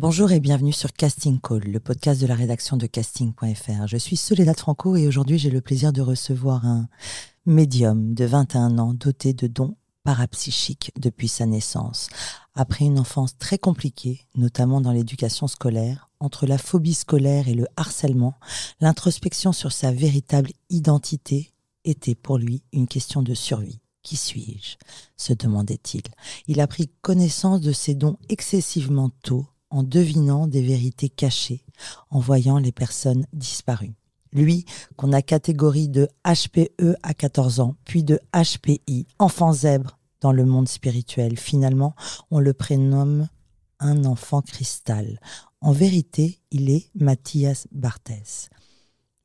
Bonjour et bienvenue sur Casting Call, le podcast de la rédaction de casting.fr. Je suis Soledad Franco et aujourd'hui j'ai le plaisir de recevoir un médium de 21 ans doté de dons parapsychiques depuis sa naissance. Après une enfance très compliquée, notamment dans l'éducation scolaire, entre la phobie scolaire et le harcèlement, l'introspection sur sa véritable identité était pour lui une question de survie. Qui suis-je? se demandait-il. Il a pris connaissance de ses dons excessivement tôt en devinant des vérités cachées, en voyant les personnes disparues. Lui, qu'on a catégorie de HPE à 14 ans, puis de HPI, enfant zèbre dans le monde spirituel. Finalement, on le prénomme un enfant cristal. En vérité, il est Mathias Barthès.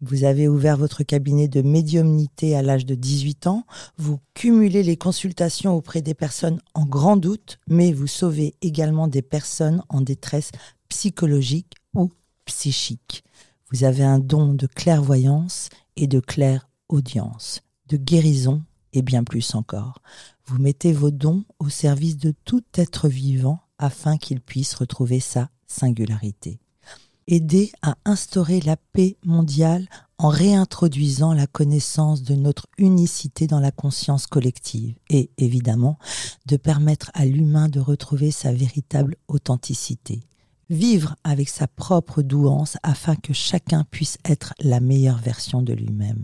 Vous avez ouvert votre cabinet de médiumnité à l'âge de 18 ans, vous cumulez les consultations auprès des personnes en grand doute, mais vous sauvez également des personnes en détresse psychologique ou psychique. Vous avez un don de clairvoyance et de claire-audience, de guérison et bien plus encore. Vous mettez vos dons au service de tout être vivant afin qu'il puisse retrouver sa singularité aider à instaurer la paix mondiale en réintroduisant la connaissance de notre unicité dans la conscience collective et évidemment de permettre à l'humain de retrouver sa véritable authenticité. Vivre avec sa propre douance afin que chacun puisse être la meilleure version de lui-même.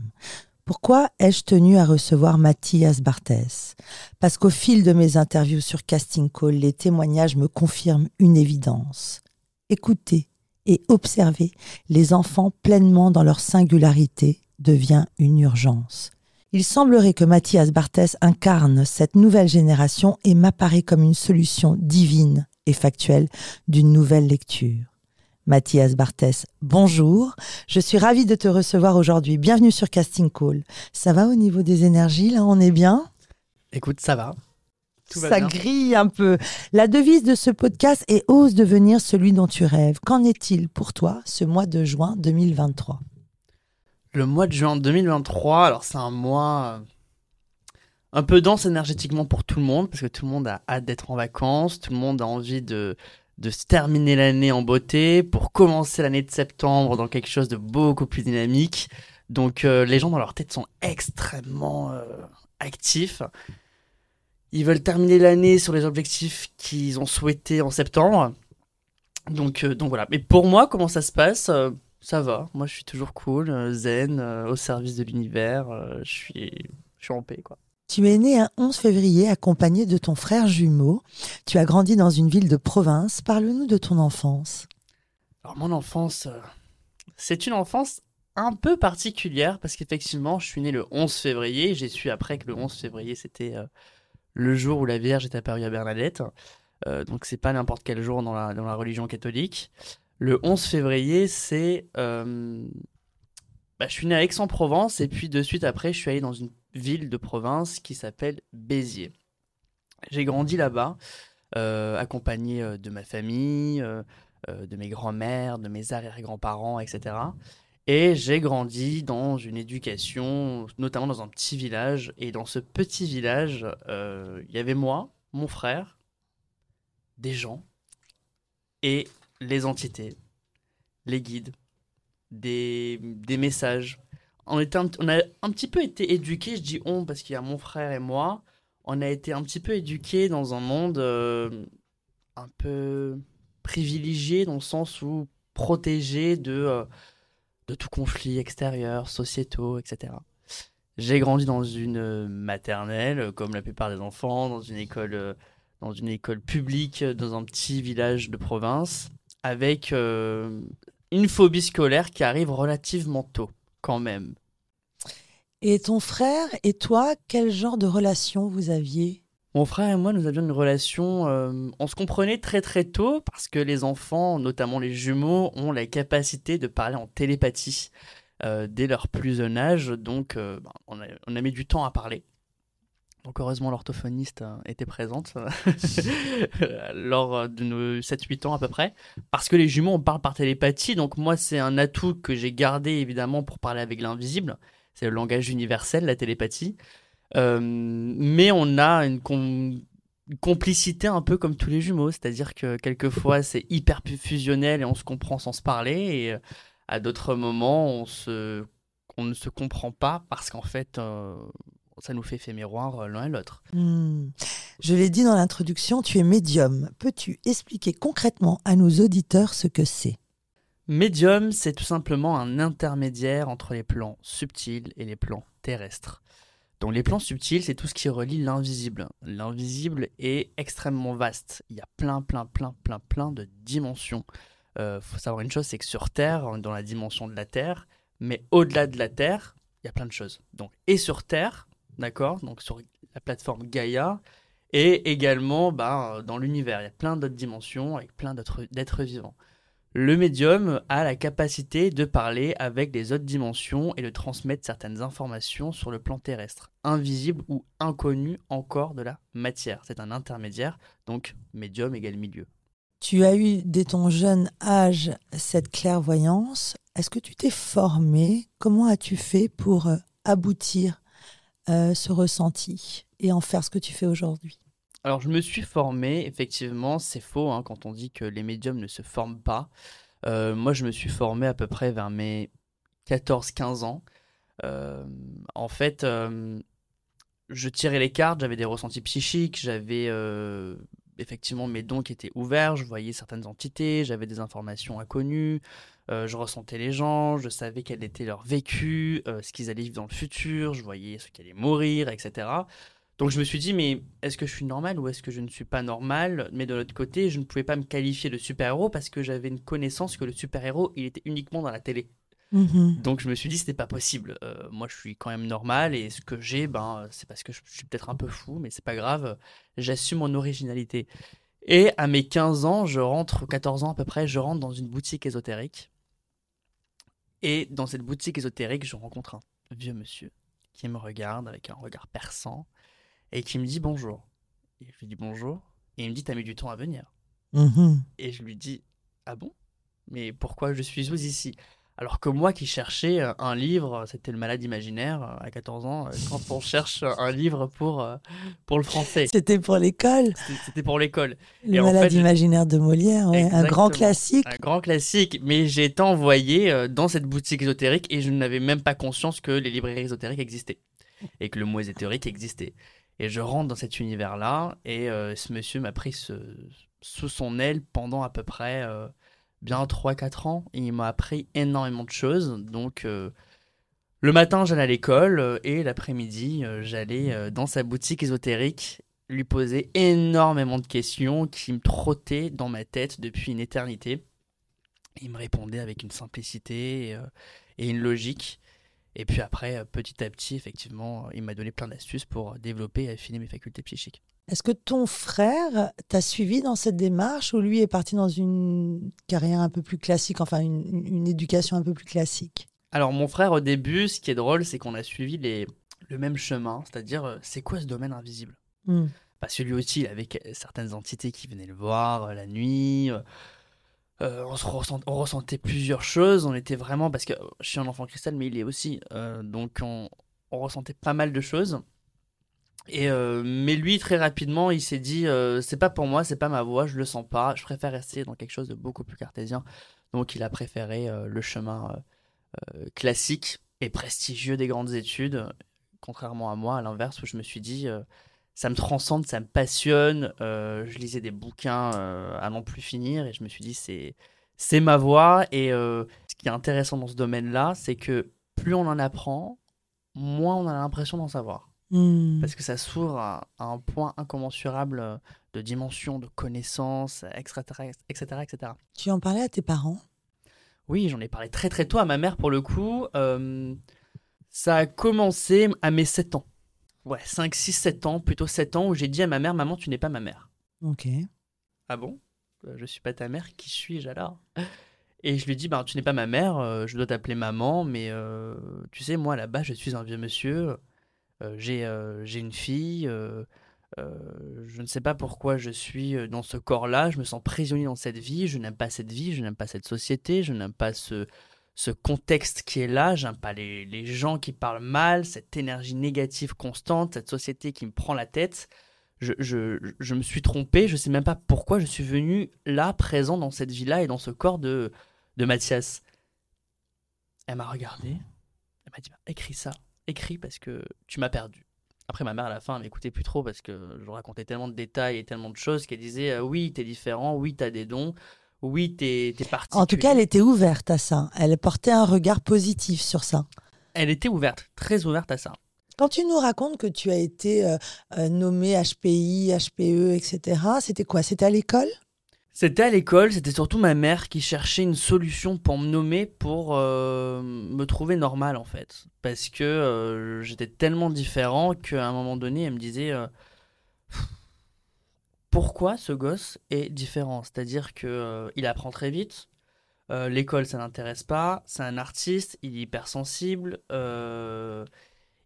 Pourquoi ai-je tenu à recevoir Mathias Barthès Parce qu'au fil de mes interviews sur Casting Call, les témoignages me confirment une évidence. Écoutez et observer les enfants pleinement dans leur singularité devient une urgence. Il semblerait que Mathias Barthès incarne cette nouvelle génération et m'apparaît comme une solution divine et factuelle d'une nouvelle lecture. Mathias Barthès, bonjour. Je suis ravie de te recevoir aujourd'hui. Bienvenue sur Casting Call. Ça va au niveau des énergies Là, on est bien? Écoute, ça va ça grille un peu. La devise de ce podcast est Ose devenir celui dont tu rêves. Qu'en est-il pour toi ce mois de juin 2023 Le mois de juin 2023, alors c'est un mois euh, un peu dense énergétiquement pour tout le monde, parce que tout le monde a hâte d'être en vacances, tout le monde a envie de, de se terminer l'année en beauté, pour commencer l'année de septembre dans quelque chose de beaucoup plus dynamique. Donc euh, les gens dans leur tête sont extrêmement euh, actifs. Ils veulent terminer l'année sur les objectifs qu'ils ont souhaités en septembre. Donc, euh, donc voilà. Mais pour moi, comment ça se passe euh, Ça va. Moi, je suis toujours cool, euh, zen, au service de l'univers. je suis, je suis en paix, quoi. Tu es né un 11 février accompagné de ton frère jumeau. Tu as grandi dans une ville de province. Parle-nous de ton enfance. Alors mon enfance, c'est une enfance un peu particulière parce qu'effectivement, je suis né le 11 février. J'ai su après que le 11 février, c'était le jour où la Vierge est apparue à Bernadette. Euh, donc c'est pas n'importe quel jour dans la, dans la religion catholique. Le 11 février, c'est... Euh, bah, je suis né à Aix-en-Provence et puis de suite après, je suis allé dans une ville de province qui s'appelle Béziers. J'ai grandi là-bas, euh, accompagné euh, de ma famille, de mes grands-mères, de mes arrière-grands-parents, etc. Et j'ai grandi dans une éducation, notamment dans un petit village. Et dans ce petit village, euh, il y avait moi, mon frère, des gens et les entités, les guides, des, messages. On a un petit peu été éduqués, je dis on parce qu'il y a mon frère et moi, on a été un petit peu éduqués dans un monde euh, un peu privilégié dans le sens où protégé de... Euh, de tout conflit extérieur, sociétaux, etc. J'ai grandi dans une maternelle, comme la plupart des enfants, dans une école, euh, dans une école publique, dans un petit village de province, avec euh, une phobie scolaire qui arrive relativement tôt, quand même. Et ton frère et toi, quel genre de relation vous aviez? Mon frère et moi, nous avions une relation, euh, on se comprenait très très tôt parce que les enfants, notamment les jumeaux, ont la capacité de parler en télépathie. dès leur plus jeune âge. Donc, ben, on, a, on, a, mis du temps à parler. Donc, heureusement, l'orthophoniste était présente lors de nos 7-8 ans à peu près. Parce que les jumeaux, on parle par télépathie. Donc, moi, c'est un atout que j'ai gardé évidemment pour parler avec l'invisible. C'est le langage universel, la télépathie. Euh, mais on a une, complicité un peu comme tous les jumeaux, c'est-à-dire que quelquefois c'est hyper fusionnel et on se comprend sans se parler, et euh, à d'autres moments on, se, on ne se comprend pas parce qu'en fait euh, ça nous fait fait miroir l'un et l'autre. Hmm. Je l'ai dit dans l'introduction, tu es médium. Peux-tu expliquer concrètement à nos auditeurs ce que c'est? Médium, c'est tout simplement un intermédiaire entre les plans subtils et les plans terrestres. Donc les plans subtils, c'est tout ce qui relie l'invisible. L'invisible est extrêmement vaste. Il y a plein, plein, plein, plein, plein de dimensions. Il euh, faut savoir une chose, c'est que sur Terre, dans la dimension de la Terre, mais au-delà de la Terre, il y a plein de choses. Et sur Terre, d'accord, donc sur la plateforme Gaïa, et également bah, dans l'univers, il y a plein d'autres dimensions avec plein d'êtres vivants. Le médium a la capacité de parler avec les autres dimensions et de transmettre certaines informations sur le plan terrestre, invisible ou inconnu encore de la matière. C'est un intermédiaire, donc médium égale milieu. Tu as eu dès ton jeune âge cette clairvoyance. Est-ce que tu t'es formé? Comment as-tu fait pour euh, aboutir euh, ce ressenti et en faire ce que tu fais aujourd'hui? Alors, je me suis formé, effectivement, c'est faux hein, quand on dit que les médiums ne se forment pas. Euh, moi, je me suis formé à peu près vers mes 14-15 ans. Euh, en fait, euh, je tirais les cartes, j'avais des ressentis psychiques, j'avais effectivement mes dons qui étaient ouverts, je voyais certaines entités, j'avais des informations inconnues, je ressentais les gens, je savais quel était leur vécu, ce qu'ils allaient vivre dans le futur, je voyais ceux qui allaient mourir, etc. Donc je me suis dit, mais est-ce que je suis normal ou est-ce que je ne suis pas normal? Mais de l'autre côté, je ne pouvais pas me qualifier de super-héros parce que j'avais une connaissance que le super-héros, il était uniquement dans la télé. Mhm. Donc je me suis dit, c'était pas possible. Euh, moi, je suis quand même normal et ce que j'ai, ben, c'est parce que je suis peut-être un peu fou, mais c'est pas grave. J'assume mon originalité. Et à mes 15 ans, je rentre, 14 ans à peu près, je rentre dans une boutique ésotérique. Et dans cette boutique ésotérique, je rencontre un vieux monsieur qui me regarde avec un regard perçant et qui me dit bonjour. Et je lui dis bonjour. Et il me dit T'as mis du temps à venir. Mhm. Et je lui dis Ah bon? Mais pourquoi je suis ici? Alors que moi qui cherchais euh, un livre, c'était le malade imaginaire euh, à 14 ans, euh, quand on cherche un livre pour, pour le français. C'était pour l'école C'était pour l'école. Le malade imaginaire de Molière, un grand classique. Un grand classique, mais j'ai été envoyé dans cette boutique ésotérique et je n'avais même pas conscience que les librairies ésotériques existaient et que le mot ésotérique existait. Et je rentre dans cet univers-là, et euh, ce monsieur m'a pris sous son aile pendant à peu près euh, bien 3-4 ans. Il m'a appris énormément de choses. Donc, euh, le matin, j'allais à l'école, et l'après-midi, j'allais dans sa boutique ésotérique lui poser énormément de questions qui me trottaient dans ma tête depuis une éternité. Il me répondait avec une simplicité et une logique. Et puis après, euh, petit à petit, effectivement, il m'a donné plein d'astuces pour développer et affiner mes facultés psychiques. Est-ce que ton frère t'a suivi dans cette démarche ou lui est parti dans une carrière un peu plus classique, enfin une, éducation un peu plus classique? Alors mon frère au début, ce qui est drôle, c'est qu'on a suivi les, le même chemin, c'est-à-dire euh, c'est quoi ce domaine invisible? Hmm. Parce que lui aussi, il avait certaines entités qui venaient le voir euh, la nuit. Euh, on, ressentait plusieurs choses. On était vraiment, parce que je suis un enfant cristal, mais il est aussi. Euh, donc on, ressentait pas mal de choses. Et euh, mais lui, très rapidement, il s'est dit c'est pas pour moi, c'est pas ma voix, je le sens pas. Je préfère rester dans quelque chose de beaucoup plus cartésien. Donc il a préféré le chemin classique et prestigieux des grandes études, contrairement à moi, à l'inverse, où je me suis dit ça me transcende, ça me passionne. Euh, je lisais des bouquins euh, à n'en plus finir et je me suis dit c'est c'est ma voie. Et euh, ce qui est intéressant dans ce domaine-là, c'est que plus on en apprend, moins on a l'impression d'en savoir. Hmm. Parce que ça s'ouvre à, un point incommensurable de dimension, de connaissances, etc., etc., etc. Tu en parlais à tes parents? Oui, j'en ai parlé très très tôt à ma mère pour le coup. ça a commencé à mes 7 ans ouais, 5, 6, 7 ans, plutôt 7 ans, où j'ai dit à ma mère, maman, tu n'es pas ma mère. Ok. Ah bon? Euh, Je suis pas ta mère, qui suis-je alors? Et je lui dis, bah, tu n'es pas ma mère, euh, je dois t'appeler maman, mais euh, tu sais, moi là-bas, je suis un vieux monsieur, euh, j'ai j'ai une fille, je ne sais pas pourquoi je suis dans ce corps-là, je me sens prisonnier dans cette vie, je n'aime pas cette vie, je n'aime pas cette société, je n'aime pas ce, ce contexte qui est là, j'aime pas les, les gens qui parlent mal, cette énergie négative constante, cette société qui me prend la tête. Je, je, je, me suis trompé, je sais même pas pourquoi je suis venu là, présent dans cette vie-là et dans ce corps de, de Mathias. Elle m'a regardé, elle m'a dit bah, écris ça, écris parce que tu m'as perdu. Après, ma mère, à la fin, elle m'écoutait plus trop parce que je racontais tellement de détails et tellement de choses qu'elle disait euh, Oui, t'es différent, oui, t'as des dons, oui, t'es es parti. En tout cas, elle était ouverte à ça. Elle portait un regard positif sur ça. Elle était ouverte, très ouverte à ça. Quand tu nous racontes que tu as été euh, euh, nommé HPI, HPE, etc., c'était quoi? C'était à l'école? C'était à l'école, c'était surtout ma mère qui cherchait une solution pour me nommer, pour euh, me trouver normal en fait. Parce que euh, j'étais tellement différent qu'à un moment donné, elle me disait euh, pourquoi ce gosse est différent. C'est-à-dire que il apprend très vite, l'école ça n'intéresse pas, c'est un artiste, il est hypersensible,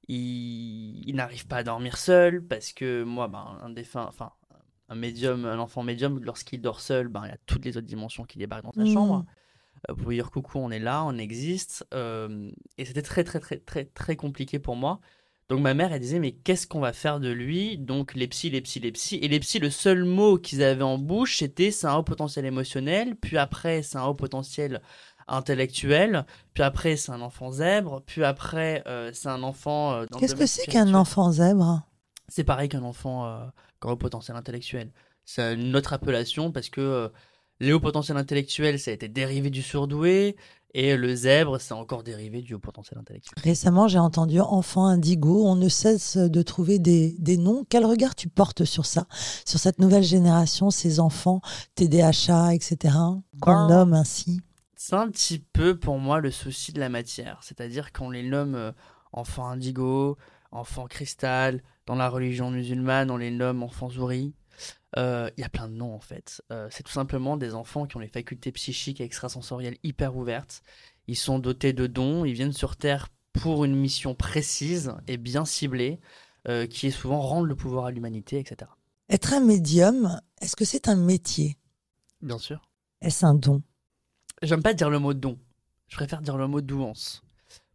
il, il n'arrive pas à dormir seul parce que moi, ben, un défunt, enfin un médium, un enfant médium, lorsqu'il dort seul, ben, il y a toutes les autres dimensions qui débarquent dans sa mmh. chambre. Euh, pour dire coucou, on est là, on existe. Euh, et c'était très, très, très, très, très compliqué pour moi. Donc ma mère, elle disait, mais qu'est-ce qu'on va faire de lui? Donc les psys, les psys, les psys. Et les psys, le seul mot qu'ils avaient en bouche, c'était c'est un haut potentiel émotionnel, puis après, c'est un haut potentiel intellectuel, puis après, c'est un enfant zèbre, puis après, euh, c'est un enfant... Qu'est-ce que c'est qu'un enfant zèbre? C'est pareil qu'un enfant au potentiel intellectuel. C'est une autre appellation parce que euh, le haut potentiel intellectuel, ça a été dérivé du surdoué, et le zèbre, c'est encore dérivé du haut potentiel intellectuel. Récemment, j'ai entendu enfant indigo. On ne cesse de trouver des, des, noms. Quel regard tu portes sur ça Sur cette nouvelle génération, ces enfants TDAH, etc., qu'on ben, nomme ainsi? C'est un petit peu pour moi le souci de la matière. C'est-à-dire qu'on les nomme euh, enfants indigo, enfants cristal, dans la religion musulmane, on les nomme enfants souris. Euh, il y a plein de noms en fait. Euh, c'est tout simplement des enfants qui ont les facultés psychiques et extrasensorielles hyper ouvertes. Ils sont dotés de dons, ils viennent sur Terre pour une mission précise et bien ciblée, euh, qui est souvent rendre le pouvoir à l'humanité, etc. Être un médium, est-ce que c'est un métier? Bien sûr. Est-ce un don? J'aime pas dire le mot don. Je préfère dire le mot douance.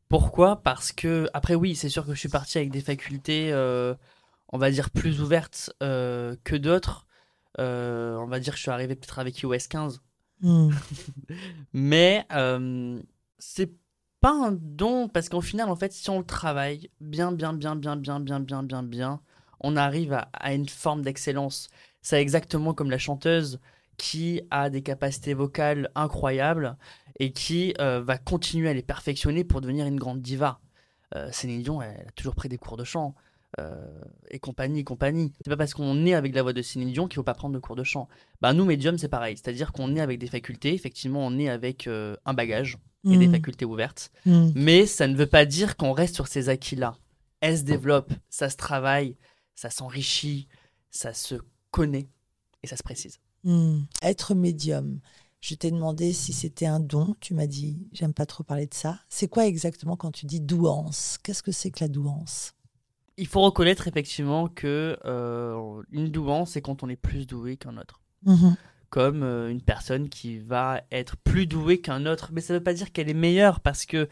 Pourquoi? Parce que, après oui, c'est sûr que je suis parti avec des facultés, euh, on va dire, plus ouvertes euh, que d'autres. Euh, on va dire que je suis arrivé peut-être avec iOS 15. Hmm. Mais c'est pas un don, parce qu'au final, en fait, si on le travaille bien, bien, bien, bien, bien, bien, bien, bien, bien, on arrive à, à une forme d'excellence. C'est exactement comme la chanteuse qui a des capacités vocales incroyables et qui euh, va continuer à les perfectionner pour devenir une grande diva. Euh, Céline Dion, elle, a toujours pris des cours de chant. Euh, et compagnie, compagnie. C'est pas parce qu'on est avec la voix de Céline Dion qu'il faut pas prendre de cours de chant. Bah nous, médium, c'est pareil. C'est-à-dire qu'on est avec des facultés. Effectivement, on est avec un bagage et des mmh. facultés ouvertes. Mmh. Mais ça ne veut pas dire qu'on reste sur ces acquis-là. Elle se développe, ça se travaille, ça s'enrichit, ça se connaît et ça se précise. Mmh. Être médium. Je t'ai demandé si c'était un don. Tu m'as dit, j'aime pas trop parler de ça. C'est quoi exactement quand tu dis douance? Qu'est-ce que c'est que la douance? Il faut reconnaître effectivement que euh, une douance, c'est quand on est plus doué qu'un autre. Mmh Comme euh, une personne qui va être plus douée qu'un autre. Mais ça ne veut pas dire qu'elle est meilleure parce que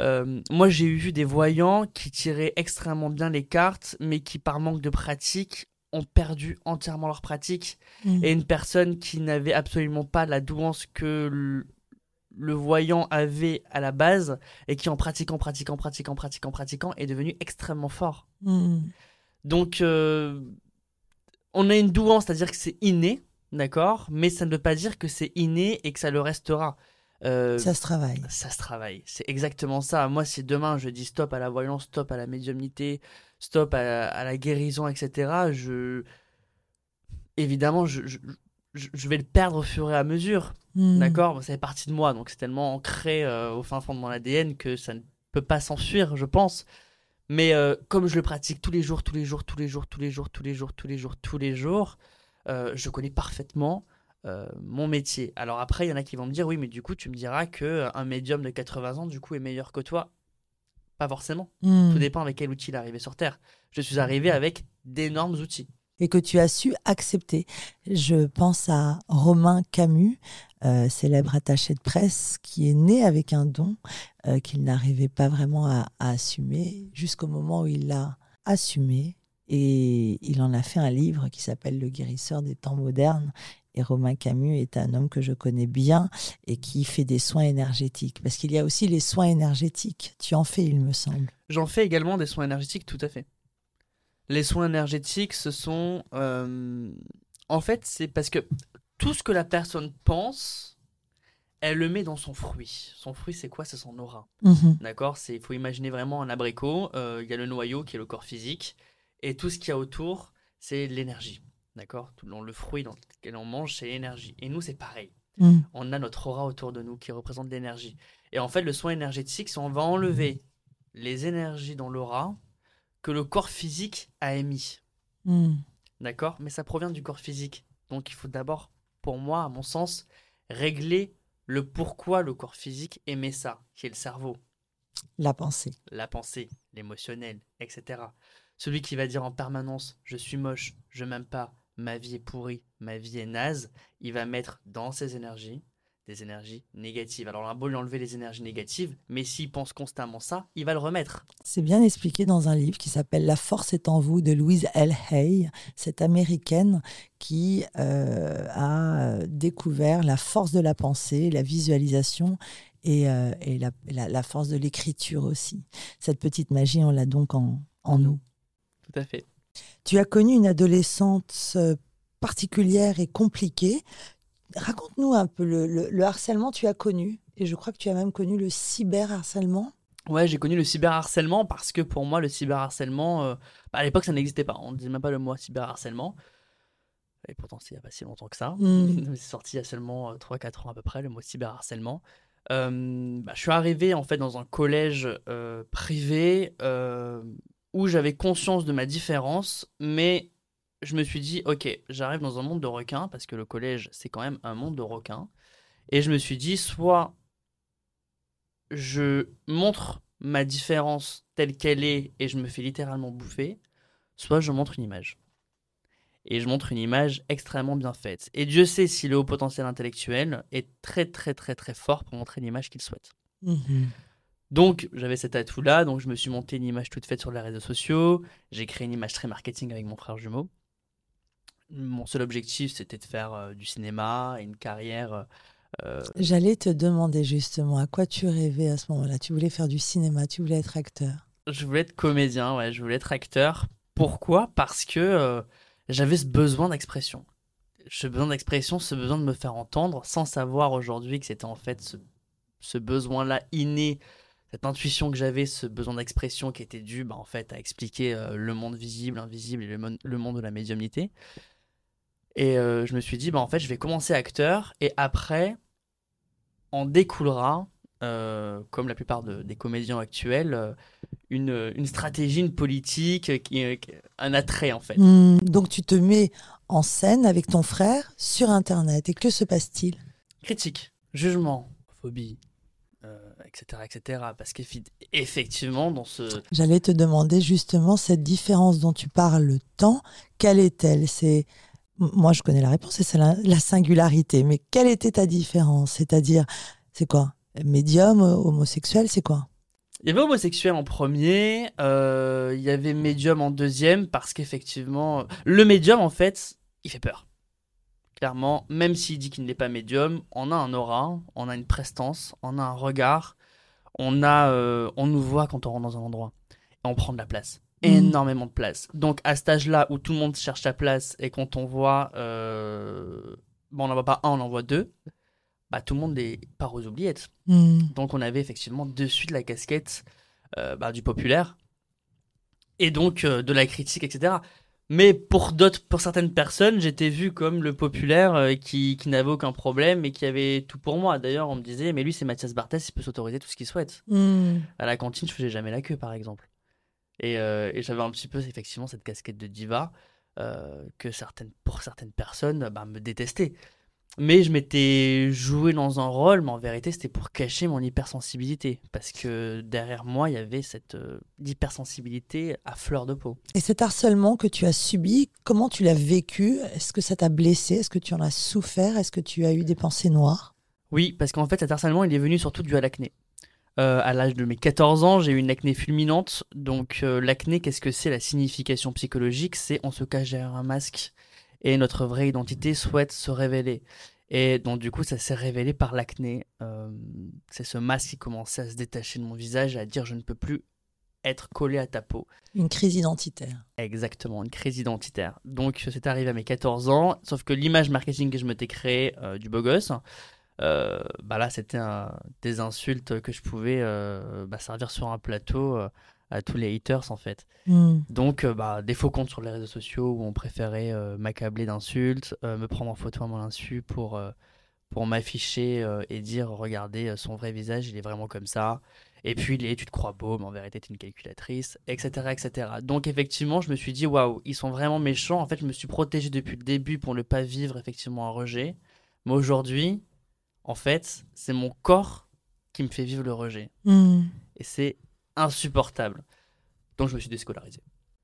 euh, moi, j'ai eu des voyants qui tiraient extrêmement bien les cartes, mais qui, par manque de pratique, ont perdu entièrement leur pratique. Mm. Et une personne qui n'avait absolument pas la douance que le, voyant avait à la base, et qui en pratiquant, pratiquant, pratiquant, pratiquant, pratiquant, est devenu extrêmement fort. Mm. Donc, euh, on a une douance, c'est-à-dire que c'est inné, d'accord Mais ça ne veut pas dire que c'est inné et que ça le restera. Euh, ça se travaille. Ça se travaille. C'est exactement ça. Moi, si demain je dis stop à la voyance, stop à la médiumnité, stop à, la guérison, etc., je. Évidemment, je, je, vais le perdre au fur et à mesure. Hmm. D'accord Ça fait partie de moi, donc c'est tellement ancré euh, au fin fond de mon ADN que ça ne peut pas s'enfuir, je pense. Mais euh, comme je le pratique tous les jours, tous les jours, tous les jours, tous les jours, tous les jours, tous les jours, tous les jours, je connais parfaitement mon métier. Alors après, il y en a qui vont me dire oui, mais du coup, tu me diras que un médium de 80 ans, du coup, est meilleur que toi. Pas forcément. Hmm. Tout dépend avec quel outil il est arrivé sur Terre. Je suis arrivé avec d'énormes outils. Et que tu as su accepter. Je pense à Romain Camus, euh, célèbre attaché de presse, qui est né avec un don euh, qu'il n'arrivait pas vraiment à, à assumer, jusqu'au moment où il l'a assumé. Et il en a fait un livre qui s'appelle Le guérisseur des temps modernes. Et Romain Camus est un homme que je connais bien et qui fait des soins énergétiques. Parce qu'il y a aussi les soins énergétiques. Tu en fais, il me semble. J'en fais également des soins énergétiques, tout à fait. Les soins énergétiques, ce sont... euh, En fait, c'est parce que tout ce que la personne pense, elle le met dans son fruit. Son fruit, c'est quoi? C'est son aura. Mhm. D'accord? C'est, il faut imaginer vraiment un abricot. euh, Il y a le noyau qui est le corps physique, et tout ce qu'il y a autour, c'est l'énergie. D'accord? Le fruit dans lequel on mange, c'est l'énergie. Et nous, c'est pareil. Mhm. On a notre aura autour de nous qui représente l'énergie. Et en fait, le soin énergétique, c'est on va enlever les énergies dans l'aura que le corps physique a émis. Mhm. D'accord? Mais ça provient du corps physique. Donc il faut d'abord, pour moi, à mon sens, régler le pourquoi le corps physique émet ça, qui est le cerveau, La pensée. la pensée, l'émotionnel, etc. Celui qui va dire en permanence je suis moche, je m'aime pas, ma vie est pourrie, ma vie est naze, il va mettre dans ses énergies des énergies négatives. Alors on a beau lui enlever les énergies négatives, mais s'il pense constamment ça, il va le remettre. C'est bien expliqué dans un livre qui s'appelle La force est en vous de Louise L. Hay, cette américaine qui euh, a découvert la force de la pensée, la visualisation et, euh, et la, la- la force de l'écriture aussi. Cette petite magie, on l'a donc en, en nous. Tout à fait. Tu as connu une adolescence euh, particulière et compliquée. Raconte-nous un peu le, le- le harcèlement que tu as connu. Et je crois que tu as même connu le cyberharcèlement. Ouais, j'ai connu le cyberharcèlement parce que pour moi, le cyberharcèlement, euh, bah, à l'époque, ça n'existait pas. On ne disait même pas le mot cyberharcèlement. Et pourtant, c'est il n'y a pas si longtemps que ça. Mm. c'est sorti il y a seulement 3-4 ans à peu près, le mot cyberharcèlement. Euh, bah, je suis arrivé en fait dans un collège euh, privé euh, où j'avais conscience de ma différence, mais je me suis dit, ok, j'arrive dans un monde de requins, parce que le collège, c'est quand même un monde de requins. Et je me suis dit, soit je montre ma différence telle qu'elle est et je me fais littéralement bouffer, soit je montre une image. Et je montre une image extrêmement bien faite. Et Dieu sait si le haut potentiel intellectuel est très très très très fort pour montrer l'image qu'il souhaite. Mhm. Donc j'avais cet atout-là, donc je me suis monté une image toute faite sur les réseaux sociaux, j'ai créé une image très marketing avec mon frère jumeau. Mon seul objectif c'était de faire euh, du cinéma et une carrière euh, J'allais te demander justement à quoi tu rêvais à ce moment-là? Tu voulais faire du cinéma, tu voulais être acteur? Je voulais être comédien, ouais, je voulais être acteur. Pourquoi? Parce que euh, j'avais ce besoin d'expression. Ce besoin d'expression, ce besoin de me faire entendre, sans savoir aujourd'hui que c'était en fait ce, ce besoin-là inné, cette intuition que j'avais, ce besoin d'expression qui était dû bah, en fait à expliquer euh, le monde visible, invisible et le, le monde de la médiumnité. Et euh, je me suis dit, bah, en fait, je vais commencer acteur et après, en découlera, euh, comme la plupart de- des comédiens actuels, euh, une, une stratégie, une politique, qui, un attrait en fait. Hmm, donc tu te mets en scène avec ton frère sur Internet. Et que se passe-t-il? Critique, jugement, phobie, etc., etc. Parce qu'effectivement, dans ce... J'allais te demander justement cette différence dont tu parles tant. Quelle est-elle? C'est moi je connais la réponse, c'est la, la singularité. Mais quelle était ta différence? C'est-à-dire, c'est quoi? Médium, homosexuel, c'est quoi? Il y avait homosexuel en premier, euh, il y avait médium en deuxième, parce qu'effectivement, le médium, en fait, il fait peur. Clairement, même s'il dit qu'il n'est pas médium, on a un aura, on a une prestance, on a un regard, on, a, euh, on nous voit quand on rentre dans un endroit. Et on prend de la place. Mhm. Énormément de place. Donc, à cet âge-là où tout le monde cherche sa place et quand on voit. euh, bon, on n'en voit pas un, on en voit deux. Bah, tout le monde est part aux oubliettes. Hmm. Donc on avait effectivement dessus de la casquette euh, bah, du populaire et donc euh, de la critique, etc. Mais pour d'autres, pour certaines personnes, j'étais vu comme le populaire qui, qui n'avait aucun problème et qui avait tout pour moi. D'ailleurs, on me disait, mais lui c'est Mathias Barthès, il peut s'autoriser tout ce qu'il souhaite. Hmm. À la cantine, je faisais jamais la queue, par exemple. Et, euh, et j'avais un petit peu effectivement cette casquette de diva euh, que certaines, pour certaines personnes bah, me détestaient. Mais je m'étais joué dans un rôle, mais en vérité, c'était pour cacher mon hypersensibilité. Parce que derrière moi, il y avait cette euh, hypersensibilité à fleur de peau. Et cet harcèlement que tu as subi, comment tu l'as vécu? Est-ce que ça t'a blessé? Est-ce que tu en as souffert? Est-ce que tu as eu des pensées noires? Oui, parce qu'en fait, cet harcèlement, il est venu surtout dû à l'acné. Euh, à l'âge de mes 14 ans, j'ai eu une acné fulminante. Donc, euh, l'acné, qu'est-ce que c'est? La signification psychologique, c'est on se cache derrière un masque et notre vraie identité souhaite se révéler. Et donc du coup, ça s'est révélé par l'acné. Euh, c'est ce masque qui commençait à se détacher de mon visage, à dire je ne peux plus être collé à ta peau. Une crise identitaire. Exactement, une crise identitaire. Donc c'est arrivé à mes 14 ans, sauf que l'image marketing que je m'étais créé euh, du beau gosse, euh, bah là c'était des insultes que je pouvais bah, servir sur un plateau à tous les haters en fait. Hmm. Donc euh, bah, des faux comptes sur les réseaux sociaux où on préférait euh, m'accabler d'insultes, euh, me prendre en photo à mon insu pour, pour m'afficher et dire regardez son vrai visage, il est vraiment comme ça. Et puis les tu te crois beau, mais en vérité tu es une calculatrice, etc., etc. Donc effectivement je me suis dit waouh, ils sont vraiment méchants. En fait je me suis protégé depuis le début pour ne pas vivre effectivement un rejet. Mais aujourd'hui, en fait, c'est mon corps qui me fait vivre le rejet. Hmm. Et c'est insupportable. Donc je me suis déscolarisé.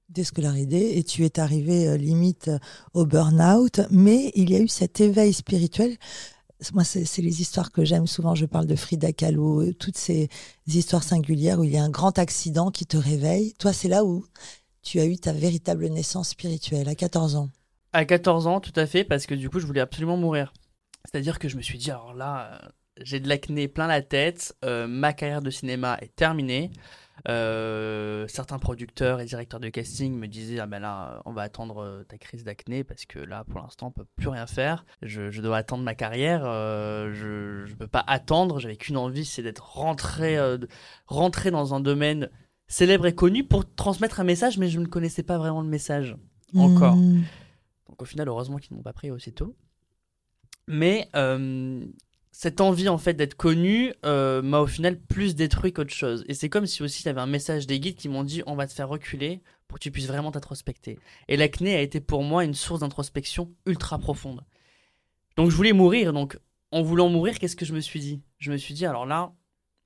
Déscolarisé et tu es arrivé euh, limite euh, au burn-out, mais il y a eu cet éveil spirituel. Moi, c'est les histoires que j'aime souvent. Je parle de Frida Kahlo, euh, toutes ces histoires singulières où il y a un grand accident qui te réveille. Toi, c'est là où tu as eu ta véritable naissance spirituelle, à 14 ans. À 14 ans, tout à fait, parce que du coup, je voulais absolument mourir. C'est-à-dire que je me suis dit, alors là, j'ai de l'acné plein la tête, ma carrière de cinéma est terminée. Euh, certains producteurs et directeurs de casting me disaient ah ben là on va attendre euh, ta crise d'acné parce que là pour l'instant on peut plus rien faire je, dois attendre ma carrière euh, je ne peux pas attendre j'avais qu'une envie c'est d'être rentré rentré dans un domaine célèbre et connu pour transmettre un message mais je ne connaissais pas vraiment le message encore hmm. donc au final heureusement qu'ils ne m'ont pas pris aussitôt mais cette envie en fait d'être connu euh, m'a au final plus détruit qu'autre chose. Et c'est comme si aussi il un message des guides qui m'ont dit on va te faire reculer pour que tu puisses vraiment t'introspecter. Et l'acné a été pour moi une source d'introspection ultra profonde. Donc je voulais mourir. Donc en voulant mourir, qu'est-ce que je me suis dit? Je me suis dit alors là,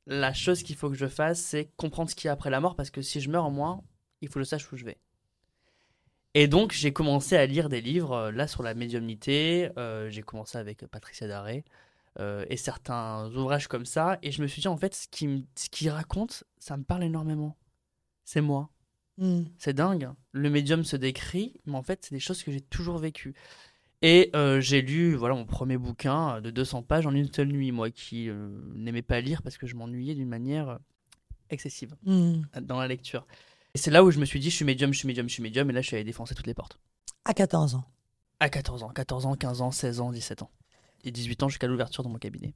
la chose qu'il faut que je fasse, c'est comprendre ce qu'il y a après la mort parce que si je meurs moi, il faut que je sache où je vais. Et donc j'ai commencé à lire des livres euh, là sur la médiumnité. Euh, j'ai commencé avec Patricia Daré. Euh, et certains ouvrages comme ça. Et je me suis dit, en fait, ce qu'il ce raconte, ça me parle énormément. C'est moi. Hmm. C'est dingue. Le médium se décrit, mais en fait, c'est des choses que j'ai toujours vécues. Et euh, j'ai lu voilà mon premier bouquin de 200 pages en une seule nuit, moi qui euh, n'aimais pas lire parce que je m'ennuyais d'une manière excessive hmm. dans la lecture. Et c'est là où je me suis dit, je suis médium, je suis médium, je suis médium, et là je suis allé défoncer toutes les portes. À 14 ans À 14 ans, 14 ans, 15 ans, 16 ans, 17 ans et 18 ans jusqu'à l'ouverture de mon cabinet.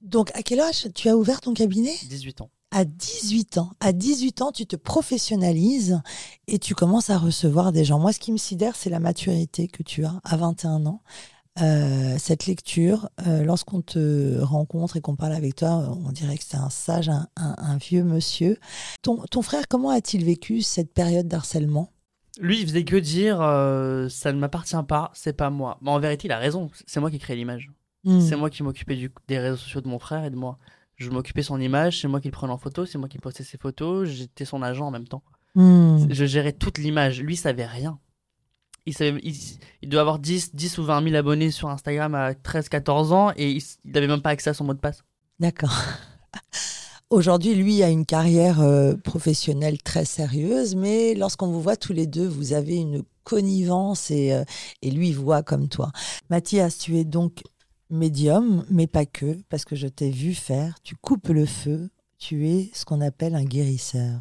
Donc, à quel âge tu as ouvert ton cabinet? 18 ans. À 18 ans. À 18 ans, tu te professionnalises et tu commences à recevoir des gens. Moi, ce qui me sidère, c'est la maturité que tu as à 21 ans. Euh, cette lecture, euh, lorsqu'on te rencontre et qu'on parle avec toi, on dirait que c'est un sage, un, vieux monsieur. Ton, ton frère, comment a-t-il vécu cette période d'harcèlement? Lui, il faisait que dire euh, ça ne m'appartient pas, c'est pas moi. Mais en vérité, il a raison, c'est moi qui ai créé l'image. Hmm. C'est moi qui m'occupais des réseaux sociaux de mon frère et de moi. Je m'occupais son image, c'est moi qui le prenais en photo, c'est moi qui postais ses photos, j'étais son agent en même temps. Hmm. Je gérais toute l'image. Lui, savait rien. Il, doit avoir 10, 10 ou 20 000 abonnés sur Instagram à 13-14 ans et il n'avait même pas accès à son mot de passe. D'accord. Aujourd'hui, lui a une carrière euh, professionnelle très sérieuse, mais lorsqu'on vous voit tous les deux, vous avez une connivence et, euh, et lui voit comme toi. Mathias, tu es donc médium, mais pas que, parce que je t'ai vu faire. Tu coupes le feu. Tu es ce qu'on appelle un guérisseur.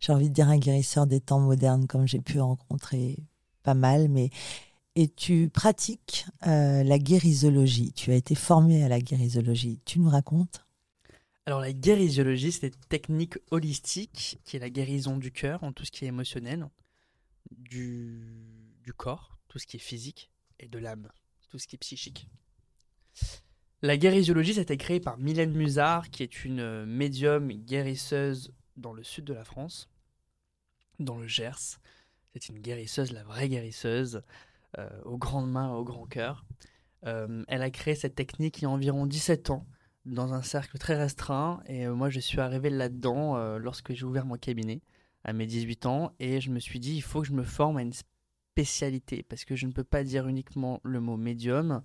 J'ai envie de dire un guérisseur des temps modernes, comme j'ai pu rencontrer pas mal, mais et tu pratiques euh, la guérisologie. Tu as été formé à la guérisologie. Tu nous racontes? Alors la guérisiologie, c'est une technique holistique qui est la guérison du cœur, en tout ce qui est émotionnel, du, du corps, tout ce qui est physique, et de l'âme, tout ce qui est psychique. La guérisiologie, ça a été créée par Mylène Musard, qui est une médium guérisseuse dans le sud de la France, dans le Gers. C'est une guérisseuse, la vraie guérisseuse, euh, aux grandes mains, au grand cœur. elle a créé cette technique il y a environ 17 ans dans un cercle très restreint. Et moi, je suis arrivé là-dedans lorsque j'ai ouvert mon cabinet à mes 18 ans. Et je me suis dit, il faut que je me forme à une spécialité parce que je ne peux pas dire uniquement le mot médium.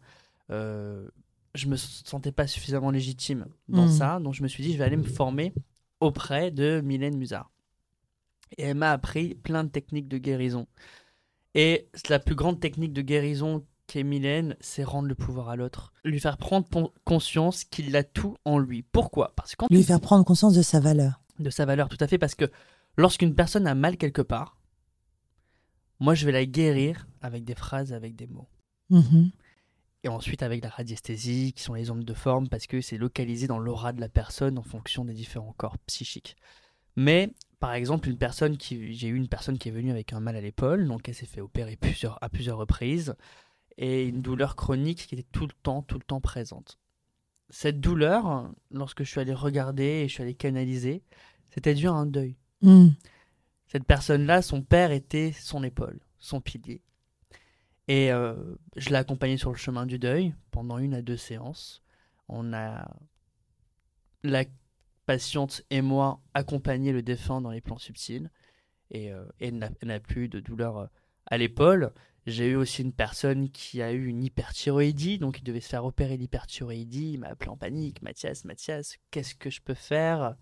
Euh, je me sentais pas suffisamment légitime dans hmm. ça, donc je me suis dit je vais aller me former auprès de Mylène Musard. Et elle m'a appris plein de techniques de guérison. Et la plus grande technique de guérison qu'est Mylène, c'est rendre le pouvoir à l'autre. Lui faire prendre conscience qu'il a tout en lui. Pourquoi? Parce que Lui faire prendre conscience de sa valeur. De sa valeur, tout à fait. Parce que lorsqu'une personne a mal quelque part, moi je vais la guérir avec des phrases, avec des mots. Mm-hmm et ensuite avec la radiesthésie, qui sont les ondes de forme, parce que c'est localisé dans l'aura de la personne en fonction des différents corps psychiques. Mais par exemple, une personne qui, j'ai eu une personne qui est venue avec un mal à l'épaule, donc elle s'est fait opérer plusieurs, à plusieurs reprises, et une douleur chronique qui était tout le temps, tout le temps présente. Cette douleur, lorsque je suis allé regarder et je suis allé canaliser, c'était dû à un deuil. Hmm. Cette personne-là, son père était son épaule, son pilier. Et euh, je l'ai accompagné sur le chemin du deuil pendant une à deux séances. On a, la patiente et moi, accompagné le défunt dans les plans subtils. Et, euh, elle n'a plus de douleur euh, à l'épaule. J'ai eu aussi une personne qui a eu une hyperthyroïdie, donc il devait se faire opérer l'hyperthyroïdie. Il m'a appelé en panique Mathias, Mathias, qu'est-ce que je peux faire?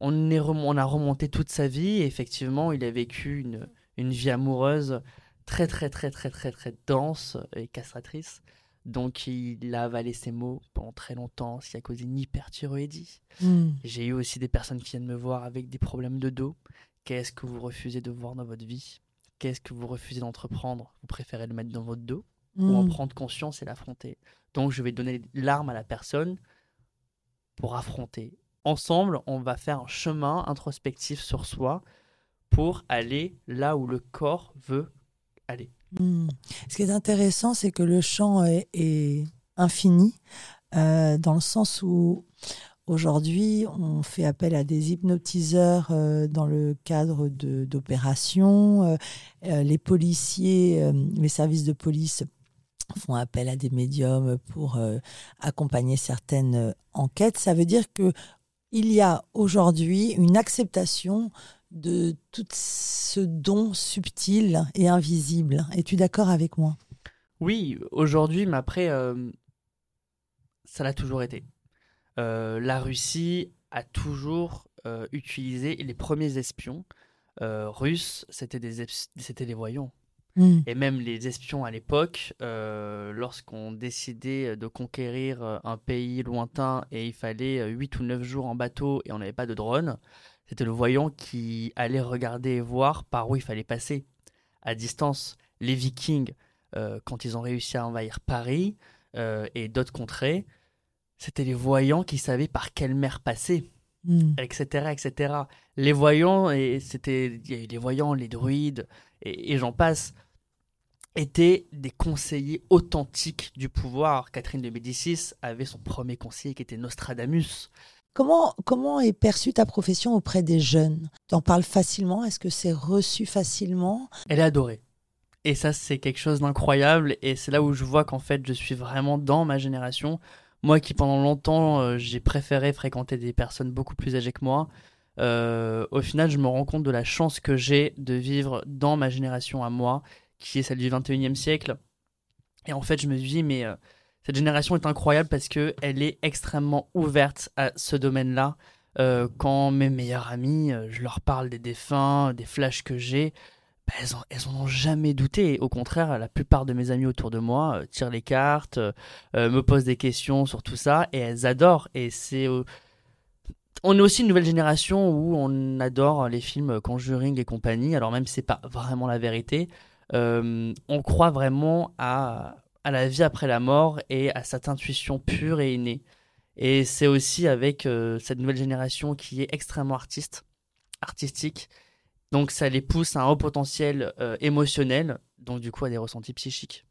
On, est on a remonté toute sa vie. Et effectivement, il a vécu une, une vie amoureuse très très très très très très dense et castratrice. Donc il a avalé ses mots pendant très longtemps, ce qui a causé une hyperthyroïdie. Hmm. J'ai eu aussi des personnes qui viennent me voir avec des problèmes de dos. Qu'est-ce que vous refusez de voir dans votre vie? Qu'est-ce que vous refusez d'entreprendre? Vous préférez le mettre dans votre dos ou en hmm. prendre conscience et l'affronter? Donc je vais donner l'arme à la personne pour affronter. Ensemble, on va faire un chemin introspectif sur soi pour aller là où le corps veut allez. Hmm. Ce qui est intéressant, c'est que le champ est, infini, euh, dans le sens où aujourd'hui, on fait appel à des hypnotiseurs euh, dans le cadre d'opérations. Euh, les policiers, les services de police font appel à des médiums pour accompagner certaines enquêtes. Ça veut dire que il y a aujourd'hui une acceptation de tout ce don subtil et invisible. Es-tu d'accord avec moi? Oui, aujourd'hui, mais après, euh, ça l'a toujours été. Euh, la Russie a toujours euh, utilisé les premiers espions russes, c'était des, c'était des voyants. Hmm. Et même les espions à l'époque, lorsqu'on décidait de conquérir un pays lointain et il fallait 8 ou 9 jours en bateau et on n'avait pas de drone, c'était le voyant qui allait regarder et voir par où il fallait passer. À distance, les Vikings, euh, quand ils ont réussi à envahir Paris euh, et d'autres contrées, c'était les voyants qui savaient par quelle mer passer, etc., hmm. etc. Les voyants, et c'était les voyants, les druides, et, et j'en passe, étaient des conseillers authentiques du pouvoir. Catherine de Médicis avait son premier conseiller qui était Nostradamus. Comment, est perçue ta profession auprès des jeunes? Tu en parles facilement? Est-ce que c'est reçu facilement? Elle est adorée. Et ça, c'est quelque chose d'incroyable. Et c'est là où je vois qu'en fait, je suis vraiment dans ma génération. Moi qui, pendant longtemps, euh, j'ai préféré fréquenter des personnes beaucoup plus âgées que moi. Euh, au final, je me rends compte de la chance que j'ai de vivre dans ma génération à moi, qui est celle du 21e siècle. Et en fait, je me dis, mais euh, cette génération est incroyable parce qu'elle est extrêmement ouverte à ce domaine-là. Euh, quand mes meilleurs amis, euh, je leur parle des défunts, des flashs que j'ai, bah, elles, en, ont jamais douté. Au contraire, la plupart de mes amis autour de moi euh, tirent les cartes, me posent des questions sur tout ça, et elles adorent. Et c'est on est aussi une nouvelle génération où on adore les films Conjuring et compagnie, alors même si c'est pas vraiment la vérité, on croit vraiment à, à la vie après la mort et à cette intuition pure et innée. Et c'est aussi avec euh, cette nouvelle génération qui est extrêmement artiste, artistique. Donc ça les pousse à un haut potentiel euh, émotionnel, donc du coup à des ressentis psychiques.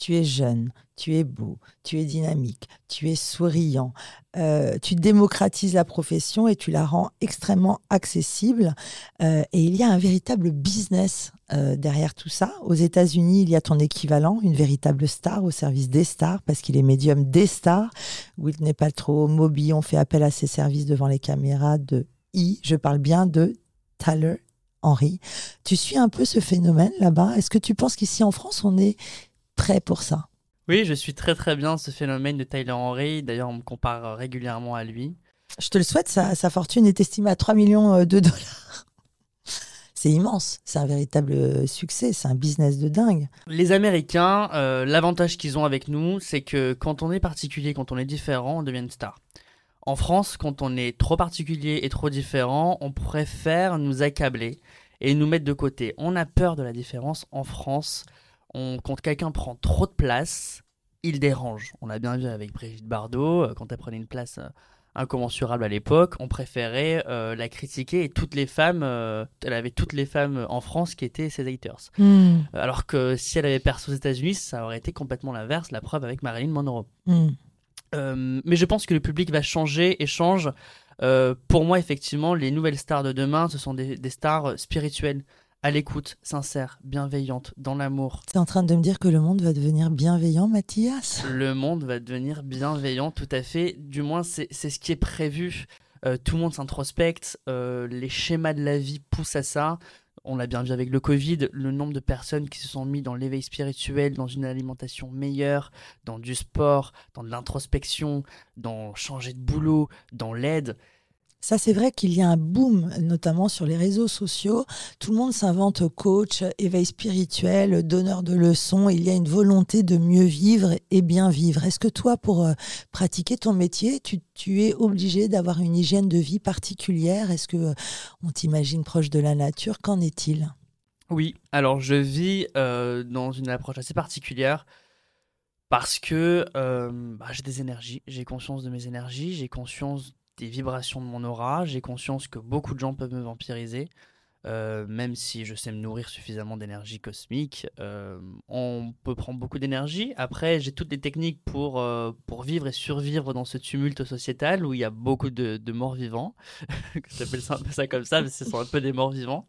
Tu es jeune, tu es beau, tu es dynamique, tu es souriant, euh, tu démocratises la profession et tu la rends extrêmement accessible. Euh, et il y a un véritable business euh, derrière tout ça. Aux États-Unis, il y a ton équivalent, une véritable star au service des stars, parce qu'il est médium des stars. n'est pas trop on fait appel à ses services devant les caméras de I. Je parle bien de Tyler Henry. Tu suis un peu ce phénomène là-bas? Est-ce que tu penses qu'ici en France, on est prêt pour ça Oui, je suis très très bien ce phénomène de Tyler Henry. D'ailleurs, on me compare régulièrement à lui. Je te le souhaite, sa, fortune est estimée à 3 millions euh, de dollars. C'est immense, c'est un véritable euh, succès, c'est un business de dingue. Les Américains, euh, l'avantage qu'ils ont avec nous, c'est que quand on est particulier, quand on est différent, on devient une star. En France, quand on est trop particulier et trop différent, on préfère nous accabler et nous mettre de côté. On a peur de la différence en France. On, quand quelqu'un prend trop de place, il dérange. On l'a bien vu avec Brigitte Bardot, euh, quand elle prenait une place euh, incommensurable à l'époque, on préférait euh, la critiquer et toutes les femmes, elle avait toutes les femmes en France qui étaient ses haters. Hmm. Alors que si elle avait percé aux États-Unis, ça aurait été complètement l'inverse, la preuve avec Marilyn Monroe. Hmm. Mais je pense que le public va changer et change. Pour moi, effectivement, les nouvelles stars de demain, ce sont des, stars spirituelles, à l'écoute, sincères, bienveillantes, dans l'amour. Tu es en train de me dire que le monde va devenir bienveillant, Mathias? Le monde va devenir bienveillant, tout à fait. Du moins, c'est ce qui est prévu. Euh, tout le monde s'introspecte, les schémas de la vie poussent à ça on l'a bien vu avec le Covid, le nombre de personnes qui se sont mis dans l'éveil spirituel, dans une alimentation meilleure, dans du sport, dans de l'introspection, dans changer de boulot, dans l'aide. Ça, c'est vrai qu'il y a un boom, notamment sur les réseaux sociaux. Tout le monde s'invente coach, éveil spirituel, donneur de leçons. Il y a une volonté de mieux vivre et bien vivre. Est-ce que toi, pour euh, pratiquer ton métier, tu, es obligé d'avoir une hygiène de vie particulière? Est-ce que euh, on t'imagine proche de la nature? Qu'en est-il? Oui, alors je vis euh, dans une approche assez particulière parce que bah, j'ai des énergies, j'ai conscience de mes énergies, j'ai conscience des vibrations de mon aura. J'ai conscience que beaucoup de gens peuvent me vampiriser. Euh, même si je sais me nourrir suffisamment d'énergie cosmique, euh, on peut prendre beaucoup d'énergie. Après, j'ai toutes les techniques pour, euh, pour vivre et survivre dans ce tumulte sociétal où il y a beaucoup de, morts vivants. J'appelle ça un peu ça comme ça, mais ce sont un peu des morts vivants.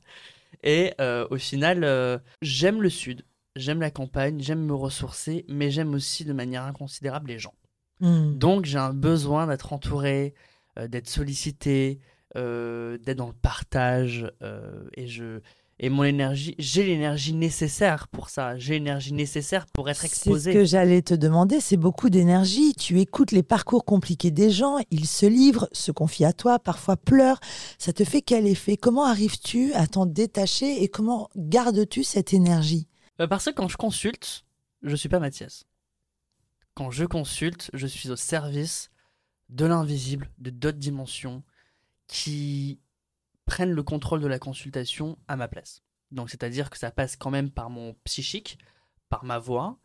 Et au final, j'aime le sud, j'aime la campagne, j'aime me ressourcer, mais j'aime aussi de manière inconsidérable les gens. Hmm. Donc j'ai un besoin d'être entouré, d'être sollicité, euh, d'être dans le partage. Euh, et je et mon énergie, j'ai l'énergie nécessaire pour ça. J'ai l'énergie nécessaire pour être exposé. C'est ce que j'allais te demander, c'est beaucoup d'énergie. Tu écoutes les parcours compliqués des gens, ils se livrent, se confient à toi, parfois pleurent. Ça te fait quel effet? Comment arrives-tu à t'en détacher et comment gardes-tu cette énergie? Parce que quand je consulte, je suis pas Mathias. Quand je consulte, je suis au service de l'invisible, de d'autres dimensions qui prennent le contrôle de la consultation à ma place. Donc c'est-à-dire que ça passe quand même par mon psychique, par ma voix,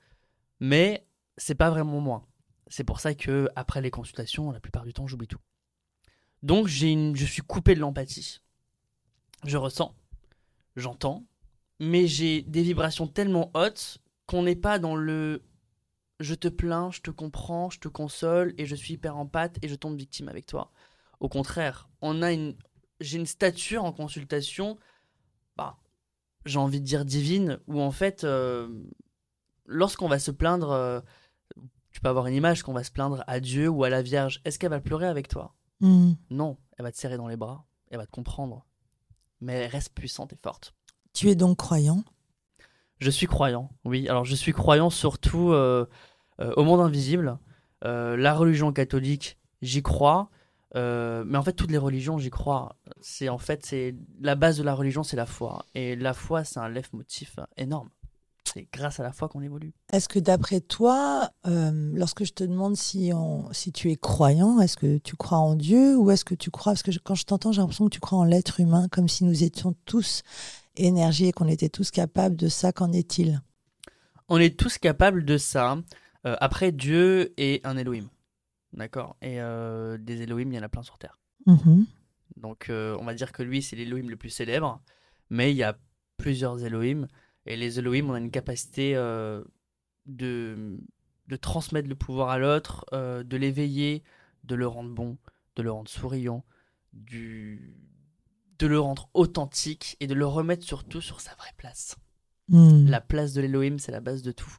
mais c'est pas vraiment moi. C'est pour ça que après les consultations, la plupart du temps, j'oublie tout. Donc j'ai une... je suis coupé de l'empathie. Je ressens, j'entends, mais j'ai des vibrations tellement hautes qu'on n'est pas dans le je te plains, je te comprends, je te console et je suis hyper empathe et je tombe victime avec toi. Au contraire, on a une, j'ai une stature en consultation, bah, j'ai envie de dire divine, où en fait, euh, lorsqu'on va se plaindre, euh, tu peux avoir une image qu'on va se plaindre à Dieu ou à la Vierge. Est-ce qu'elle va pleurer avec toi? Hmm. Non, elle va te serrer dans les bras, elle va te comprendre, mais elle reste puissante et forte. Tu es donc croyant? Je suis croyant, oui. Alors je suis croyant surtout euh, euh, au monde invisible. Euh, la religion catholique, j'y crois. mais en fait, toutes les religions, j'y crois. C'est en fait, c'est la base de la religion, c'est la foi. Et la foi, c'est un leitmotiv énorme. C'est grâce à la foi qu'on évolue. Est-ce que d'après toi, lorsque je te demande si, tu es croyant, est-ce que tu crois en Dieu ou est-ce que tu crois Parce que quand je t'entends, j'ai l'impression que tu crois en l'être humain, comme si nous étions tous énergie et qu'on était tous capables de ça, qu'en est-il? On est tous capables de ça. Euh, après, Dieu est un Elohim. D'accord? Et euh, des Elohim, il y en a plein sur Terre. Mm-hmm. Donc, euh, on va dire que lui, c'est l'Elohim le plus célèbre. Mais il y a plusieurs Elohim. Et les Elohim, on a une capacité de, de transmettre le pouvoir à l'autre, de l'éveiller, de le rendre bon, de le rendre souriant, du... de le rendre authentique et de le remettre surtout sur sa vraie place. Hmm. La place de l'Elohim, c'est la base de tout.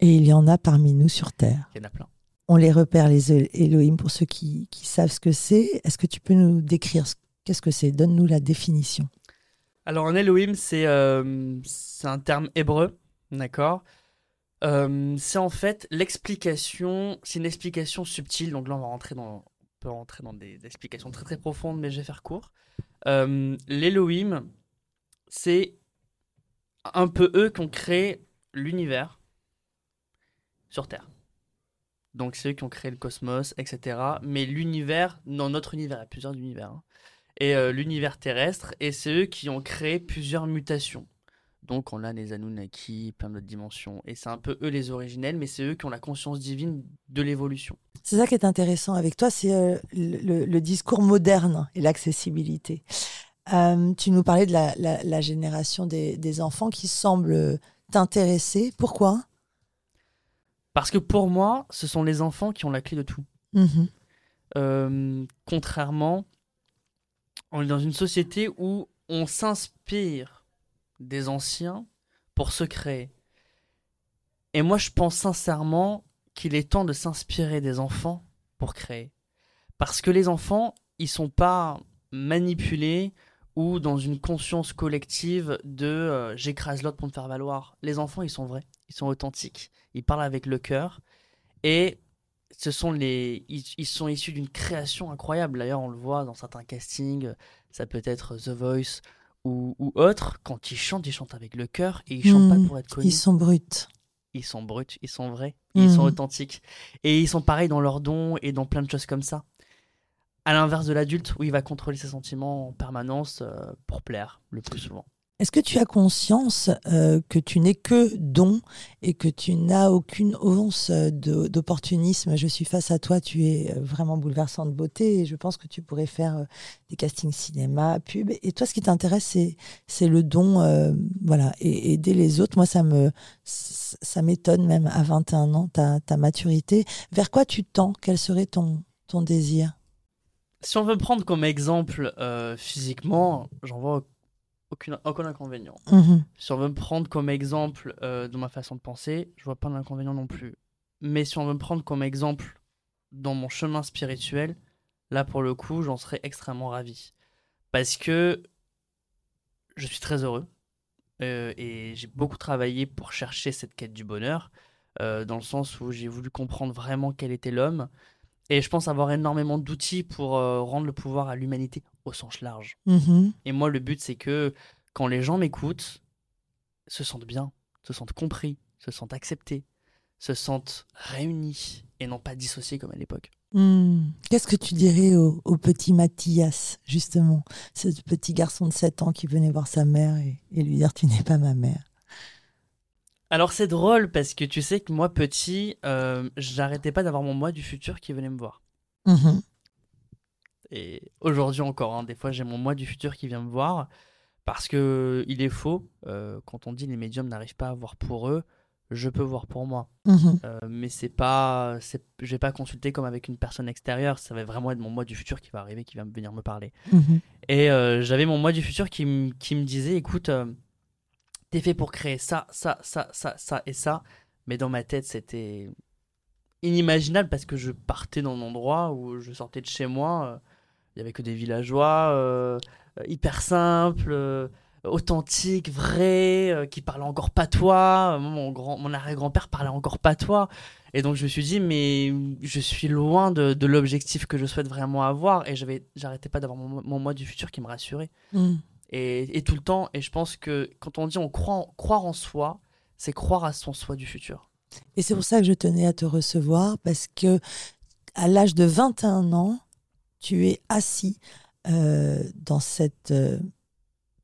Et il y en a parmi nous sur Terre. Il y en a plein. On les repère, les Elohim, pour ceux qui, qui savent ce que c'est. Est-ce que tu peux nous décrire ce- qu'est-ce que c'est? Donne-nous la définition. Alors, un Elohim, c'est euh, c'est un terme hébreu, d'accord? Euh, C'est en fait l'explication, c'est une explication subtile, donc là on va rentrer dans, peut rentrer dans des, des explications très très profondes, mais je vais faire court. Euh, L'Elohim, c'est un peu eux qui ont créé l'univers sur Terre. Donc c'est eux qui ont créé le cosmos, etc. Mais l'univers, dans notre univers, il y a plusieurs univers. hein. Et euh, l'univers terrestre, et c'est eux qui ont créé plusieurs mutations. Donc on a les Anunnaki, plein d'autres dimensions. Et c'est un peu eux les originels, mais c'est eux qui ont la conscience divine de l'évolution. C'est ça qui est intéressant avec toi, c'est euh, le, discours moderne et l'accessibilité. Euh, tu nous parlais de la, la- la génération des, des enfants qui semblent t'intéresser. Pourquoi? Parce que pour moi, ce sont les enfants qui ont la clé de tout. Mhm. Euh, contrairement, on est dans une société où on s'inspire des anciens pour se créer. Et moi, je pense sincèrement qu'il est temps de s'inspirer des enfants pour créer. Parce que les enfants, ils sont pas manipulés ou dans une conscience collective de euh, j'écrase l'autre pour me faire valoir. Les enfants, ils sont vrais, ils sont authentiques, ils parlent avec le cœur et ce sont les ils, ils sont issus d'une création incroyable. D'ailleurs, on le voit dans certains castings, ça peut être The Voice ou, ou autre. Quand ils chantent, ils chantent avec le cœur et ils chantent pas pour être connus. Ils sont bruts. Ils sont bruts, ils sont vrais, ils sont Mhm. authentiques. Et ils sont pareils dans leurs dons et dans plein de choses comme ça. À l'inverse de l'adulte, où il va contrôler ses sentiments en permanence euh, pour plaire, le plus souvent. Est-ce que tu as conscience euh, que tu n'es que don et que tu n'as aucune once de- d'opportunisme? Je suis face à toi, tu es euh, vraiment bouleversant de beauté et je pense que tu pourrais faire euh, des castings cinéma, pub. Et toi, ce qui t'intéresse, c'est le don, euh, voilà, et aider les autres. Moi, ça ça m'étonne même à 21 ans, ta, ta maturité. Vers quoi tu tends? Quel serait ton, ton désir? Si on veut prendre comme exemple euh, physiquement, j'en vois aucune, aucun inconvénient. Mhm. Si on veut me prendre comme exemple euh, de ma façon de penser, je vois pas d'inconvénient non plus. Mais si on veut me prendre comme exemple dans mon chemin spirituel, là pour le coup, j'en serais extrêmement ravi. Parce que je suis très heureux euh, et j'ai beaucoup travaillé pour chercher cette quête du bonheur, euh, dans le sens où j'ai voulu comprendre vraiment quel était l'homme. Et je pense avoir énormément d'outils pour euh, rendre le pouvoir à l'humanité au sens large. Mhm. Et moi, le but, c'est que quand les gens m'écoutent, se sentent bien, se sentent compris, se sentent acceptés, se sentent réunis et non pas dissociés comme à l'époque. Hmm. Qu'est-ce que tu dirais au, au petit Mathias, justement, ce petit garçon de 7 ans qui venait voir sa mère et, et lui dire Tu n'es pas ma mère Alors c'est drôle parce que tu sais que moi petit, euh, j'arrêtais pas d'avoir mon moi du futur qui venait me voir. Mhm. Et aujourd'hui encore, hein, des fois j'ai mon moi du futur qui vient me voir parce que il est faux euh, quand on dit les médiums n'arrivent pas à voir pour eux, je peux voir pour moi. Mhm. Euh, mais c'est pas, c'est, je vais pas consulter comme avec une personne extérieure. Ça va vraiment être mon moi du futur qui va arriver, qui va venir me parler. Mhm. Et euh, j'avais mon moi du futur qui, me disait, écoute, euh, t'es fait pour créer ça, ça, ça, ça, ça et ça. Mais dans ma tête, c'était inimaginable parce que je partais dans un endroit où je sortais de chez moi. euh, Il y avait que des villageois euh, euh, hyper simples. authentiques, vrais, qui parlaient encore patois. Mon, grand, mon arrière-grand-père parlait encore patois. Et donc je me suis dit, mais je suis loin de, l'objectif que je souhaite vraiment avoir. Et j'arrêtais pas d'avoir mon, mon moi du futur qui me rassurait. Mhm. Et, tout le temps. Et je pense que quand on dit on croit en- croire en soi, c'est croire à son soi du futur. Et c'est pour ça que je tenais à te recevoir, parce que à l'âge de 21 ans, tu es assis euh, dans cette euh,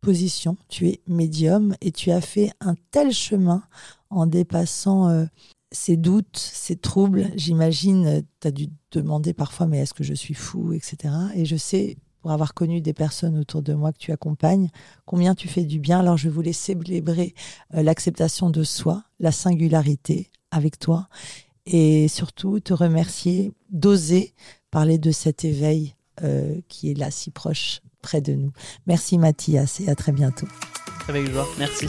position, tu es médium et tu as fait un tel chemin en dépassant euh, ces doutes, ces troubles. J'imagine, tu as dû te demander parfois, mais est-ce que je suis fou, etc. Et je sais, pour avoir connu des personnes autour de moi que tu accompagnes, combien tu fais du bien. Alors je voulais célébrer euh, l'acceptation de soi, la singularité, avec toi et surtout te remercier d'oser parler de cet éveil euh, qui est là si proche près de nous. Merci Mathias et à très bientôt. Avec joie, merci.